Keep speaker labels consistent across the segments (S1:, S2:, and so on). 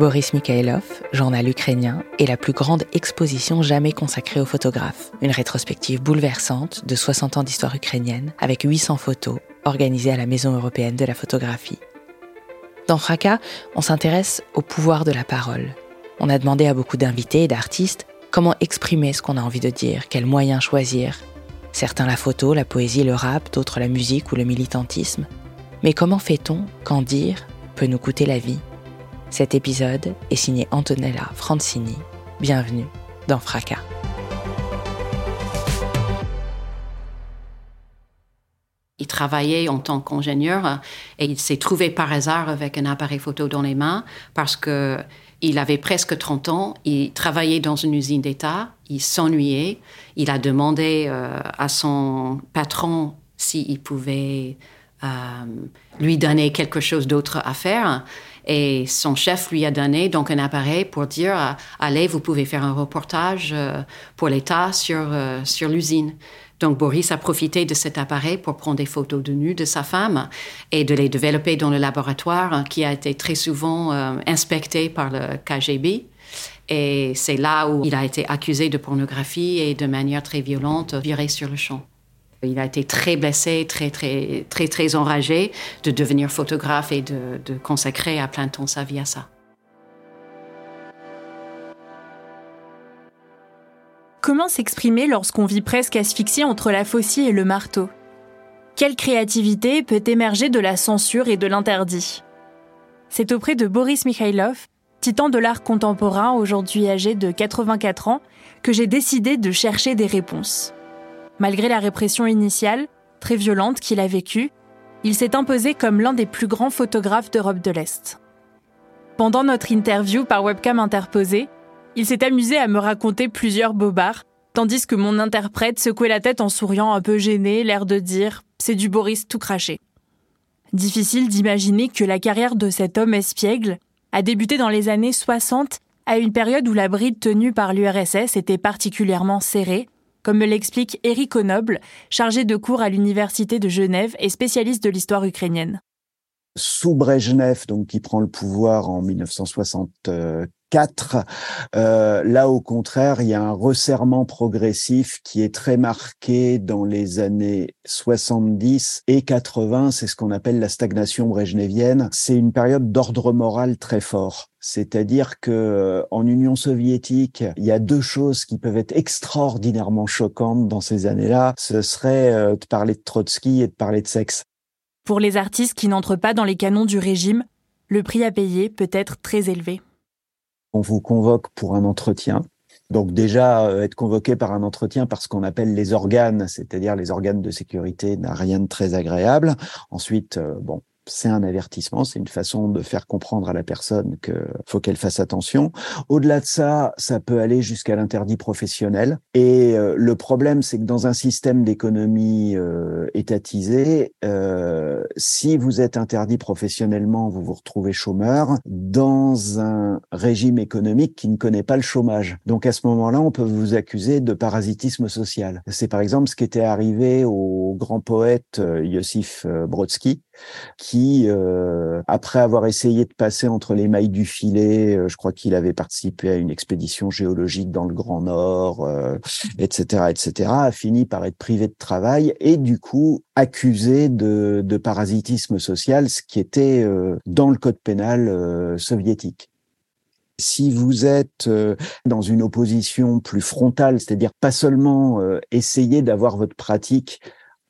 S1: Boris Mikhailov, journal ukrainien, est la plus grande exposition jamais consacrée aux photographes. Une rétrospective bouleversante de 60 ans d'histoire ukrainienne avec 800 photos organisées à la Maison européenne de la photographie. Dans Fracas, on s'intéresse au pouvoir de la parole. On a demandé à beaucoup d'invités et d'artistes comment exprimer ce qu'on a envie de dire, quels moyens choisir. Certains la photo, la poésie, le rap, d'autres la musique ou le militantisme. Mais comment fait-on quand dire peut nous coûter la vie? Cet épisode est signé Antonella Francini. Bienvenue dans Fracas.
S2: Il travaillait en tant qu'ingénieur et il s'est trouvé par hasard avec un appareil photo dans les mains parce que il avait presque 30 ans, il travaillait dans une usine d'État, il s'ennuyait, il a demandé euh, à son patron s'il pouvait lui donner quelque chose d'autre à faire. Et son chef lui a donné donc un appareil pour dire euh, allez, vous pouvez faire un reportage pour l'État sur, sur l'usine. Donc Boris a profité de cet appareil pour prendre des photos de nu de sa femme et de les développer dans le laboratoire hein, qui a été très souvent euh, inspecté par le KGB. Et c'est là où il a été accusé de pornographie et de manière très violente viré sur le champ. Il a été très blessé, très, très, enragé de devenir photographe et de, de consacrer à plein temps sa vie à ça.
S3: Comment s'exprimer lorsqu'on vit presque asphyxié entre la faucille et le marteau? Quelle créativité peut émerger de la censure et de l'interdit? C'est auprès de Boris Mikhailov, titan de l'art contemporain aujourd'hui âgé de 84 ans, que j'ai décidé de chercher des réponses. Malgré la répression initiale, très violente qu'il a vécue, il s'est imposé comme l'un des plus grands photographes d'Europe de l'Est. Pendant notre interview par webcam interposée, il s'est amusé à me raconter plusieurs bobards, tandis que mon interprète secouait la tête en souriant un peu gêné, l'air de dire C'est du Boris tout craché. Difficile d'imaginer que la carrière de cet homme espiègle a débuté dans les années 60, à une période où la bride tenue par l'URSS était particulièrement serrée, comme me l'explique Eric Onoble, chargé de cours à l'Université de Genève et spécialiste de l'histoire ukrainienne
S4: sous Brejnev, donc qui prend le pouvoir en 1964, euh, là au contraire, il y a un resserrement progressif qui est très marqué dans les années 70 et 80. C'est ce qu'on appelle la stagnation brejnevienne. C'est une période d'ordre moral très fort. C'est-à-dire que euh, en Union soviétique, il y a deux choses qui peuvent être extraordinairement choquantes dans ces années-là. Ce serait euh, de parler de Trotsky et de parler de sexe.
S3: Pour les artistes qui n'entrent pas dans les canons du régime, le prix à payer peut être très élevé.
S4: On vous convoque pour un entretien. Donc déjà, euh, être convoqué par un entretien par ce qu'on appelle les organes, c'est-à-dire les organes de sécurité, n'a rien de très agréable. Ensuite, euh, bon, c'est un avertissement, c'est une façon de faire comprendre à la personne que faut qu'elle fasse attention. Au-delà de ça, ça peut aller jusqu'à l'interdit professionnel. Et euh, le problème, c'est que dans un système d'économie euh, étatisé, euh, si vous êtes interdit professionnellement, vous vous retrouvez chômeur dans un régime économique qui ne connaît pas le chômage. Donc à ce moment-là, on peut vous accuser de parasitisme social. C'est par exemple ce qui était arrivé au grand poète Yosif Brodsky, qui, euh, après avoir essayé de passer entre les mailles du filet, euh, je crois qu'il avait participé à une expédition géologique dans le Grand Nord, etc., euh, etc., a fini par être privé de travail et du coup accusé de, de parasitisme social, ce qui était dans le code pénal soviétique si vous êtes dans une opposition plus frontale, c'est-à-dire pas seulement essayer d'avoir votre pratique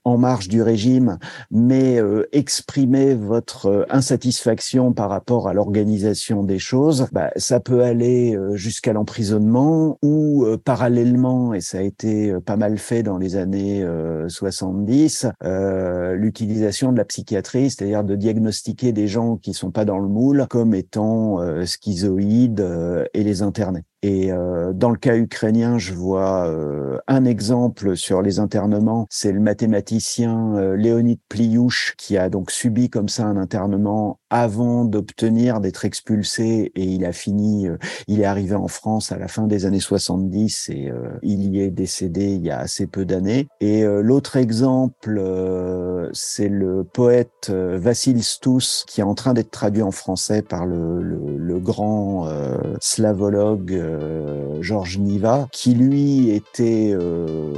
S4: en marge du régime, mais euh, exprimer votre euh, insatisfaction par rapport à l'organisation des choses, bah, ça peut aller euh, jusqu'à l'emprisonnement ou parallèlement, et ça a été pas mal fait dans les années 70, l'utilisation de la psychiatrie, c'est-à-dire de diagnostiquer des gens qui sont pas dans le moule comme étant schizoïdes et les interner. Et euh, dans le cas ukrainien, je vois euh, un exemple sur les internements, c'est le mathématicien euh, Léonid Pliouche qui a donc subi comme ça un internement avant d'obtenir d'être expulsé et il a fini, euh, il est arrivé en France à la fin des années 70 et il y est décédé il y a assez peu d'années. Et l'autre exemple, c'est le poète Vassil Stous qui est en train d'être traduit en français par le, le, le grand slavologue euh, Georges Niva, qui lui était euh,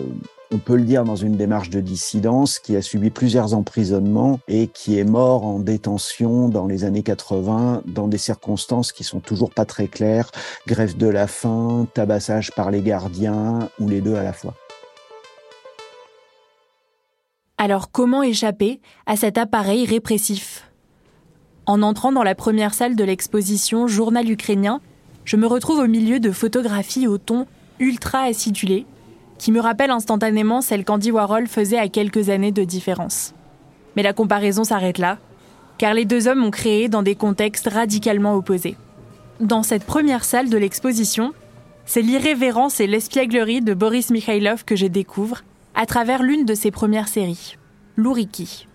S4: on peut le dire dans une démarche de dissidence, qui a subi plusieurs emprisonnements et qui est mort en détention dans les années 80 dans des circonstances qui sont toujours pas très claires, grève de la faim, tabassage par les gardiens ou les deux à la fois.
S3: Alors comment échapper à cet appareil répressif? En entrant dans la première salle de l'exposition Journal ukrainien, je me retrouve au milieu de photographies au ton ultra acidulé, qui me rappellent instantanément celles qu'Andy Warhol faisait à quelques années de différence. Mais la comparaison s'arrête là, car les deux hommes ont créé dans des contextes radicalement opposés. Dans cette première salle de l'exposition, c'est l'irrévérence et l'espièglerie de Boris Mikhailov que je découvre à travers l'une de ses premières séries, Louriki.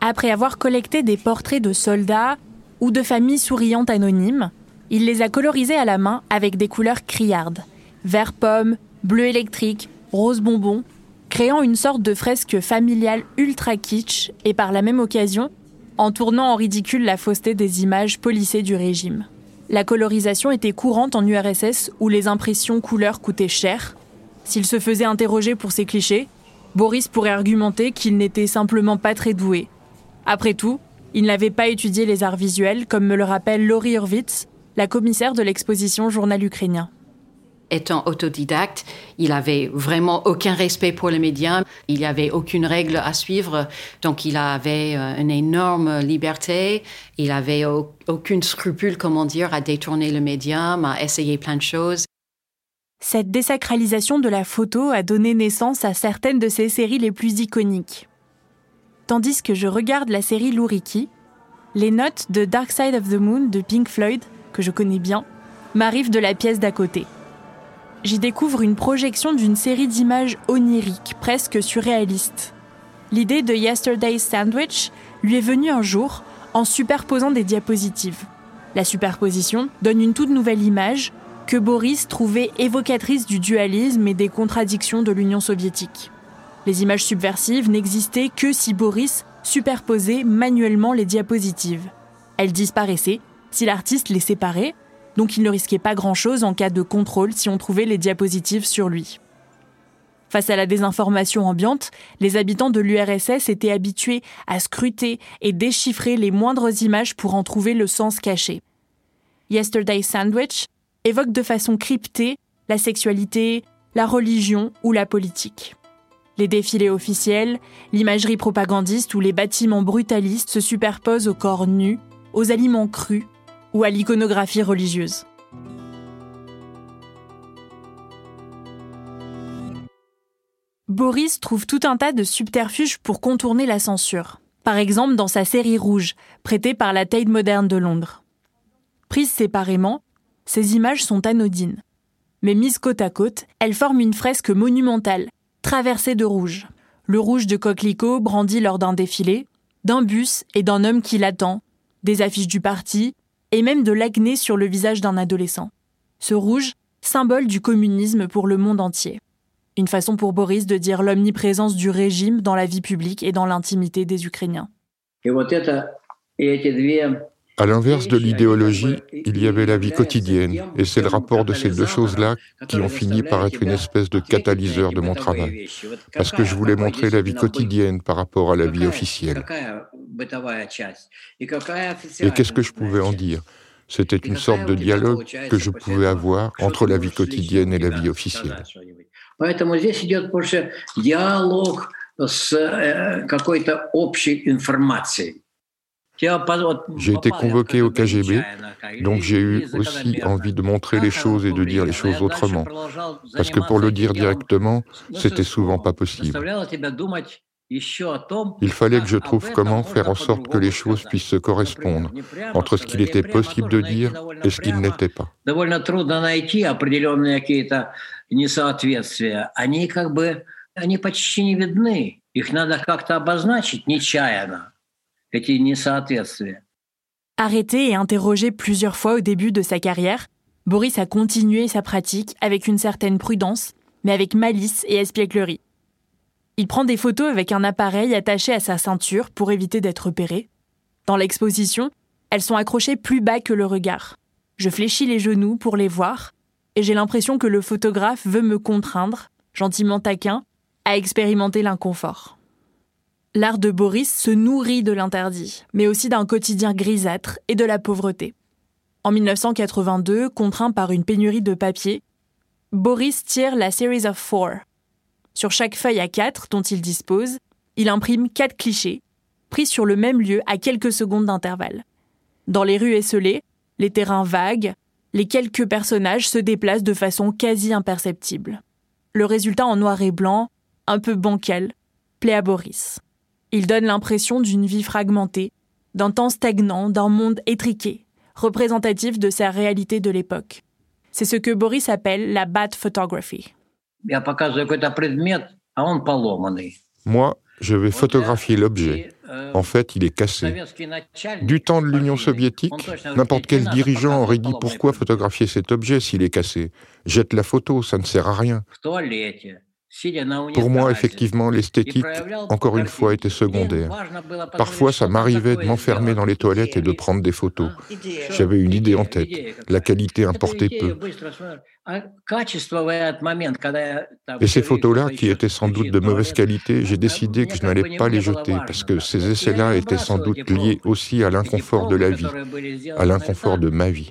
S3: Après avoir collecté des portraits de soldats ou de familles souriantes anonymes, il les a colorisés à la main avec des couleurs criardes vert pomme, bleu électrique, rose bonbon, créant une sorte de fresque familiale ultra kitsch et par la même occasion en tournant en ridicule la fausseté des images polissées du régime. La colorisation était courante en URSS où les impressions couleurs coûtaient cher. S'il se faisait interroger pour ces clichés, Boris pourrait argumenter qu'il n'était simplement pas très doué. Après tout, il n'avait pas étudié les arts visuels, comme me le rappelle Laurie Hurwitz, la commissaire de l'exposition Journal ukrainien.
S2: Étant autodidacte, il avait vraiment aucun respect pour les médias. Il n'y avait aucune règle à suivre. Donc, il avait euh, une énorme liberté. Il avait aucune scrupule, comment dire, à détourner le médium, à essayer plein de choses.
S3: Cette désacralisation de la photo a donné naissance à certaines de ses séries les plus iconiques. Tandis que je regarde la série Louriki, les notes de Dark Side of the Moon de Pink Floyd que je connais bien, m'arrive de la pièce d'à côté. J'y découvre une projection d'une série d'images oniriques, presque surréalistes. L'idée de Yesterday's Sandwich lui est venue un jour en superposant des diapositives. La superposition donne une toute nouvelle image que Boris trouvait évocatrice du dualisme et des contradictions de l'Union soviétique. Les images subversives n'existaient que si Boris superposait manuellement les diapositives. Elles disparaissaient si l'artiste les séparait, donc il ne risquait pas grand-chose en cas de contrôle si on trouvait les diapositives sur lui. Face à la désinformation ambiante, les habitants de l'URSS étaient habitués à scruter et déchiffrer les moindres images pour en trouver le sens caché. Yesterday Sandwich évoque de façon cryptée la sexualité, la religion ou la politique. Les défilés officiels, l'imagerie propagandiste ou les bâtiments brutalistes se superposent aux corps nus, aux aliments crus ou à l'iconographie religieuse. Boris trouve tout un tas de subterfuges pour contourner la censure. Par exemple dans sa série Rouge, prêtée par la Tate Moderne de Londres. Prises séparément, ces images sont anodines. Mais mises côte à côte, elles forment une fresque monumentale, traversée de rouge. Le rouge de coquelicot brandi lors d'un défilé, d'un bus et d'un homme qui l'attend, des affiches du parti, et même de l'acné sur le visage d'un adolescent. Ce rouge, symbole du communisme pour le monde entier. Une façon pour Boris de dire l'omniprésence du régime dans la vie publique et dans l'intimité des Ukrainiens.
S5: À l'inverse de l'idéologie, il y avait la vie quotidienne, et c'est le rapport de ces deux choses-là qui ont fini par être une espèce de catalyseur de mon travail, parce que je voulais montrer la vie quotidienne par rapport à la vie officielle. Et qu'est-ce que je pouvais en dire? C'était une sorte de dialogue que je pouvais avoir entre la vie quotidienne et la vie officielle. J'ai été convoqué au KGB, donc j'ai eu aussi envie de montrer les choses et de dire les choses autrement. Parce que pour le dire directement, c'était souvent pas possible. Il fallait que je trouve comment faire en sorte que les choses puissent se correspondre entre ce qu'il était possible de dire et ce qu'il n'était pas.
S3: Arrêté et interrogé plusieurs fois au début de sa carrière, Boris a continué sa pratique avec une certaine prudence, mais avec malice et espièglerie. Il prend des photos avec un appareil attaché à sa ceinture pour éviter d'être repéré. Dans l'exposition, elles sont accrochées plus bas que le regard. Je fléchis les genoux pour les voir, et j'ai l'impression que le photographe veut me contraindre, gentiment taquin, à expérimenter l'inconfort. L'art de Boris se nourrit de l'interdit, mais aussi d'un quotidien grisâtre et de la pauvreté. En 1982, contraint par une pénurie de papier, Boris tire la Series of Four, sur chaque feuille à quatre dont il dispose, il imprime quatre clichés, pris sur le même lieu à quelques secondes d'intervalle. Dans les rues esselées, les terrains vagues, les quelques personnages se déplacent de façon quasi imperceptible. Le résultat en noir et blanc, un peu bancal, plaît à Boris. Il donne l'impression d'une vie fragmentée, d'un temps stagnant, d'un monde étriqué, représentatif de sa réalité de l'époque. C'est ce que Boris appelle la bad photography.
S5: Moi, je vais photographier l'objet.
S3: Э,
S5: En fait, il est cassé. Du temps de l'Union soviétique, n'importe quel dirigeant aurait dit pourquoi photographier cet objet s'il est cassé? Jette la photo, ça ne sert à rien. Pour moi, effectivement, l'esthétique, encore une fois, était secondaire. Parfois, ça m'arrivait de m'enfermer dans les toilettes et de prendre des photos. J'avais une idée en tête. La qualité importait peu. Et ces photos-là, qui étaient sans doute de mauvaise qualité, j'ai décidé que je n'allais pas les jeter, parce que ces essais-là étaient sans doute liés aussi à l'inconfort de la vie, à l'inconfort de ma vie.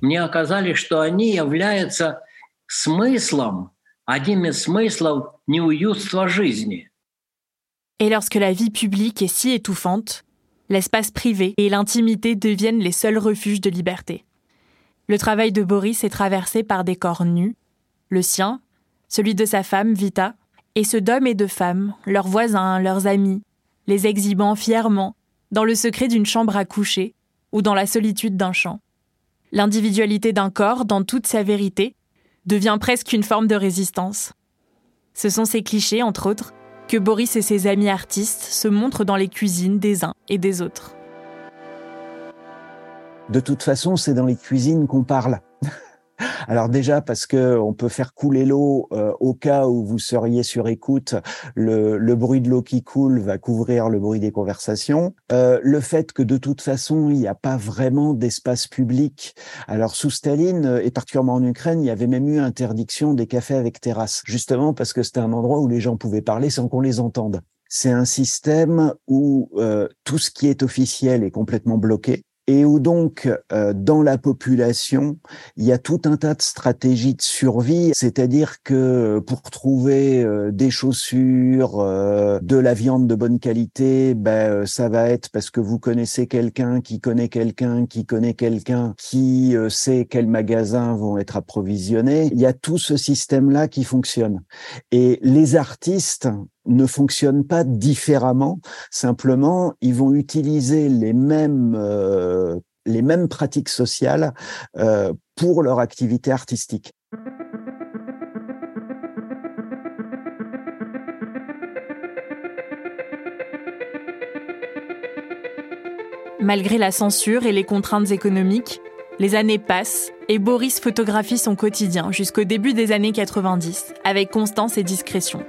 S3: Et lorsque la vie publique est si étouffante, l'espace privé et l'intimité deviennent les seuls refuges de liberté. Le travail de Boris est traversé par des corps nus, le sien, celui de sa femme Vita, et ceux d'hommes et de femmes, leurs voisins, leurs amis, les exhibant fièrement, dans le secret d'une chambre à coucher ou dans la solitude d'un champ. L'individualité d'un corps, dans toute sa vérité, devient presque une forme de résistance. Ce sont ces clichés, entre autres, que Boris et ses amis artistes se montrent dans les cuisines des uns et des autres.
S4: De toute façon, c'est dans les cuisines qu'on parle. Alors déjà parce que on peut faire couler l'eau euh, au cas où vous seriez sur écoute, le, le bruit de l'eau qui coule va couvrir le bruit des conversations. Euh, le fait que de toute façon il n'y a pas vraiment d'espace public. Alors sous Staline euh, et particulièrement en Ukraine, il y avait même eu interdiction des cafés avec terrasse, justement parce que c'était un endroit où les gens pouvaient parler sans qu'on les entende. C'est un système où euh, tout ce qui est officiel est complètement bloqué et où donc euh, dans la population, il y a tout un tas de stratégies de survie, c'est-à-dire que pour trouver euh, des chaussures, euh, de la viande de bonne qualité, ben ça va être parce que vous connaissez quelqu'un qui connaît quelqu'un qui connaît quelqu'un qui sait quels magasins vont être approvisionnés. Il y a tout ce système-là qui fonctionne. Et les artistes ne fonctionnent pas différemment. Simplement, ils vont utiliser les mêmes euh, les mêmes pratiques sociales euh, pour leur activité artistique.
S3: Malgré la censure et les contraintes économiques, les années passent et Boris photographie son quotidien jusqu'au début des années 90, avec constance et discrétion.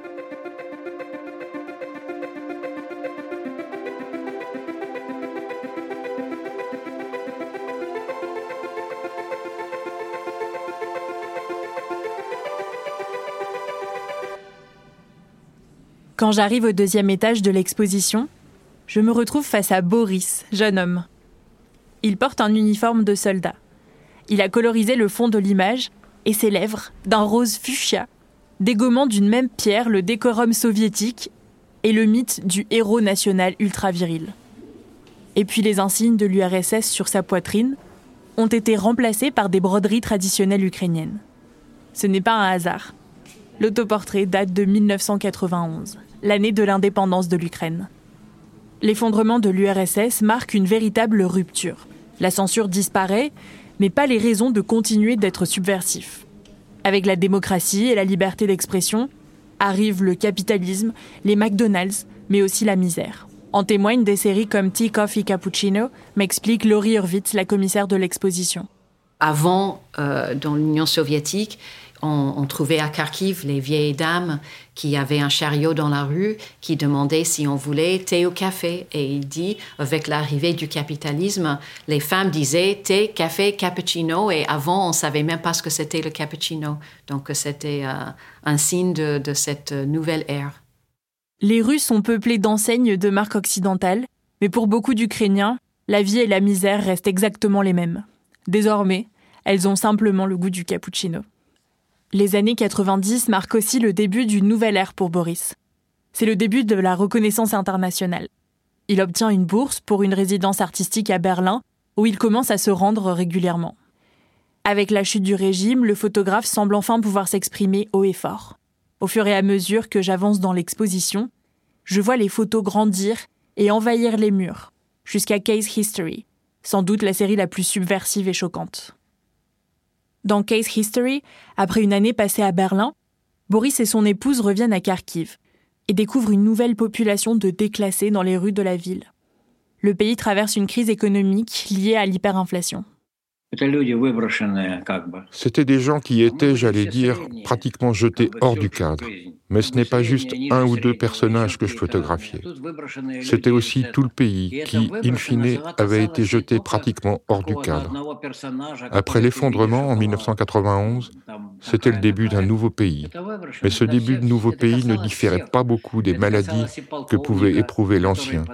S3: Quand j'arrive au deuxième étage de l'exposition, je me retrouve face à Boris, jeune homme. Il porte un uniforme de soldat. Il a colorisé le fond de l'image et ses lèvres d'un rose fuchsia, dégommant d'une même pierre le décorum soviétique et le mythe du héros national ultra viril. Et puis les insignes de l'URSS sur sa poitrine ont été remplacés par des broderies traditionnelles ukrainiennes. Ce n'est pas un hasard. L'autoportrait date de 1991, l'année de l'indépendance de l'Ukraine. L'effondrement de l'URSS marque une véritable rupture. La censure disparaît, mais pas les raisons de continuer d'être subversif. Avec la démocratie et la liberté d'expression, arrive le capitalisme, les McDonald's, mais aussi la misère. En témoignent des séries comme Tea, Coffee, Cappuccino, m'explique Laurie Hurwitz, la commissaire de l'exposition.
S2: Avant, euh, dans l'Union soviétique, on, trouvait à Kharkiv les vieilles dames qui avaient un chariot dans la rue, qui demandaient si on voulait thé ou café. Et il dit, avec l'arrivée du capitalisme, les femmes disaient thé, café, cappuccino. Et avant, on savait même pas ce que c'était le cappuccino. Donc c'était euh, un signe de, de cette nouvelle ère.
S3: Les rues sont peuplées d'enseignes de marques occidentales, mais pour beaucoup d'Ukrainiens, la vie et la misère restent exactement les mêmes. Désormais, elles ont simplement le goût du cappuccino. Les années 90 marquent aussi le début d'une nouvelle ère pour Boris. C'est le début de la reconnaissance internationale. Il obtient une bourse pour une résidence artistique à Berlin, où il commence à se rendre régulièrement. Avec la chute du régime, le photographe semble enfin pouvoir s'exprimer haut et fort. Au fur et à mesure que j'avance dans l'exposition, je vois les photos grandir et envahir les murs, jusqu'à Case History, sans doute la série la plus subversive et choquante. Dans Case History, après une année passée à Berlin, Boris et son épouse reviennent à Kharkiv et découvrent une nouvelle population de déclassés dans les rues de la ville. Le pays traverse une crise économique liée à l'hyperinflation.
S5: C'était des gens qui étaient, j'allais dire, pratiquement jetés hors du cadre. Mais ce n'est pas juste un ou deux personnages que je photographiais. C'était aussi tout le pays qui, in fine, avait été jeté pratiquement hors du cadre. Après l'effondrement en 1991, c'était le début d'un nouveau pays. Mais ce début de nouveau pays ne différait pas beaucoup des maladies que pouvait éprouver l'ancien.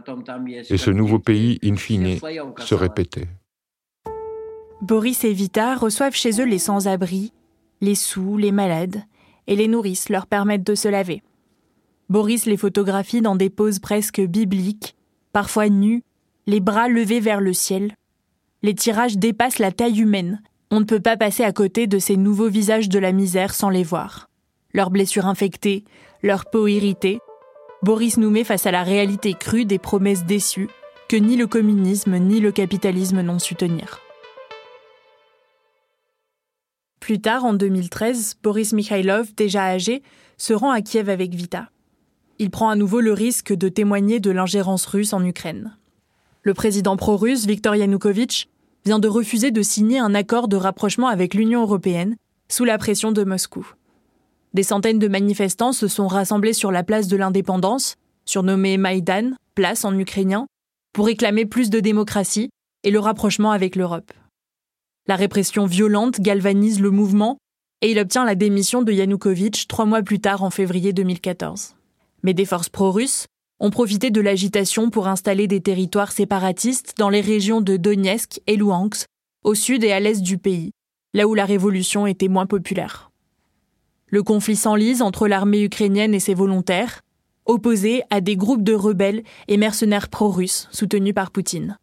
S5: Et ce nouveau pays, in fine, se répétait.
S3: Boris et Vita reçoivent chez eux les sans-abri, les sous, les malades, et les nourrices leur permettent de se laver. Boris les photographie dans des poses presque bibliques, parfois nus, les bras levés vers le ciel. Les tirages dépassent la taille humaine. On ne peut pas passer à côté de ces nouveaux visages de la misère sans les voir. Leurs blessures infectées, leur peau irritée. Boris nous met face à la réalité crue des promesses déçues que ni le communisme ni le capitalisme n'ont su tenir. Plus tard, en 2013, Boris Mikhailov, déjà âgé, se rend à Kiev avec Vita. Il prend à nouveau le risque de témoigner de l'ingérence russe en Ukraine. Le président pro-russe, Viktor Yanukovych, vient de refuser de signer un accord de rapprochement avec l'Union européenne sous la pression de Moscou. Des centaines de manifestants se sont rassemblés sur la place de l'indépendance, surnommée Maïdan, place en ukrainien, pour réclamer plus de démocratie et le rapprochement avec l'Europe. La répression violente galvanise le mouvement et il obtient la démission de Yanukovych trois mois plus tard en février 2014. Mais des forces pro-russes ont profité de l'agitation pour installer des territoires séparatistes dans les régions de Donetsk et Luhansk, au sud et à l'est du pays, là où la révolution était moins populaire. Le conflit s'enlise entre l'armée ukrainienne et ses volontaires, opposés à des groupes de rebelles et mercenaires pro-russes soutenus par Poutine.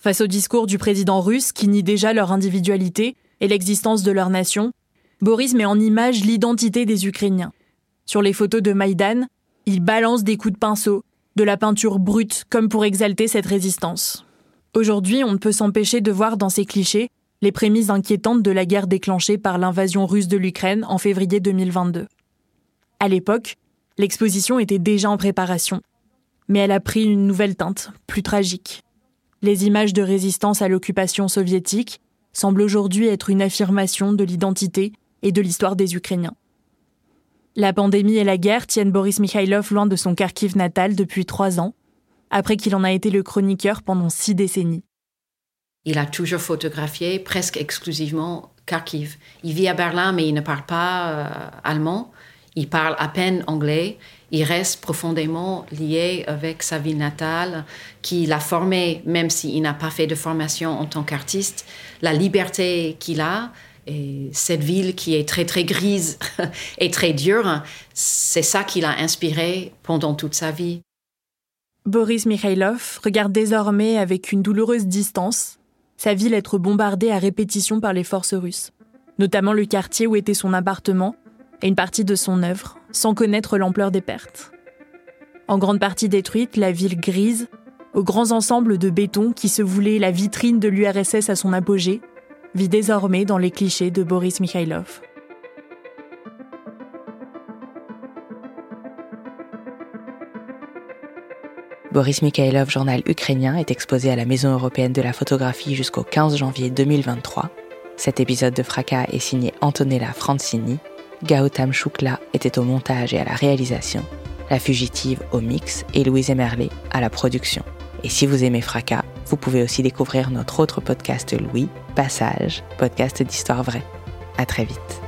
S3: Face au discours du président russe qui nie déjà leur individualité et l'existence de leur nation, Boris met en image l'identité des Ukrainiens. Sur les photos de Maïdan, il balance des coups de pinceau, de la peinture brute comme pour exalter cette résistance. Aujourd'hui, on ne peut s'empêcher de voir dans ces clichés les prémices inquiétantes de la guerre déclenchée par l'invasion russe de l'Ukraine en février 2022. À l'époque, l'exposition était déjà en préparation, mais elle a pris une nouvelle teinte, plus tragique. Les images de résistance à l'occupation soviétique semblent aujourd'hui être une affirmation de l'identité et de l'histoire des Ukrainiens. La pandémie et la guerre tiennent Boris Mikhailov loin de son Kharkiv natal depuis trois ans, après qu'il en a été le chroniqueur pendant six décennies.
S2: Il a toujours photographié presque exclusivement Kharkiv. Il vit à Berlin, mais il ne parle pas euh, allemand. Il parle à peine anglais il reste profondément lié avec sa ville natale, qui l'a formé, même s'il n'a pas fait de formation en tant qu'artiste. La liberté qu'il a Et cette ville qui est très très grise et très dure, c'est ça qui l'a inspiré pendant toute sa vie.
S3: Boris Mikhailov regarde désormais avec une douloureuse distance sa ville être bombardée à répétition par les forces russes, notamment le quartier où était son appartement et une partie de son œuvre, sans connaître l'ampleur des pertes. En grande partie détruite, la ville grise, aux grands ensembles de béton qui se voulaient la vitrine de l'URSS à son apogée, vit désormais dans les clichés de Boris Mikhailov.
S1: Boris Mikhailov, journal ukrainien, est exposé à la Maison européenne de la photographie jusqu'au 15 janvier 2023. Cet épisode de Fracas est signé Antonella Francini. Gautam Shukla était au montage et à la réalisation. La fugitive au mix et Louise Emerlet à la production. Et si vous aimez Fracas, vous pouvez aussi découvrir notre autre podcast Louis, Passage, podcast d'histoire vraie. À très vite.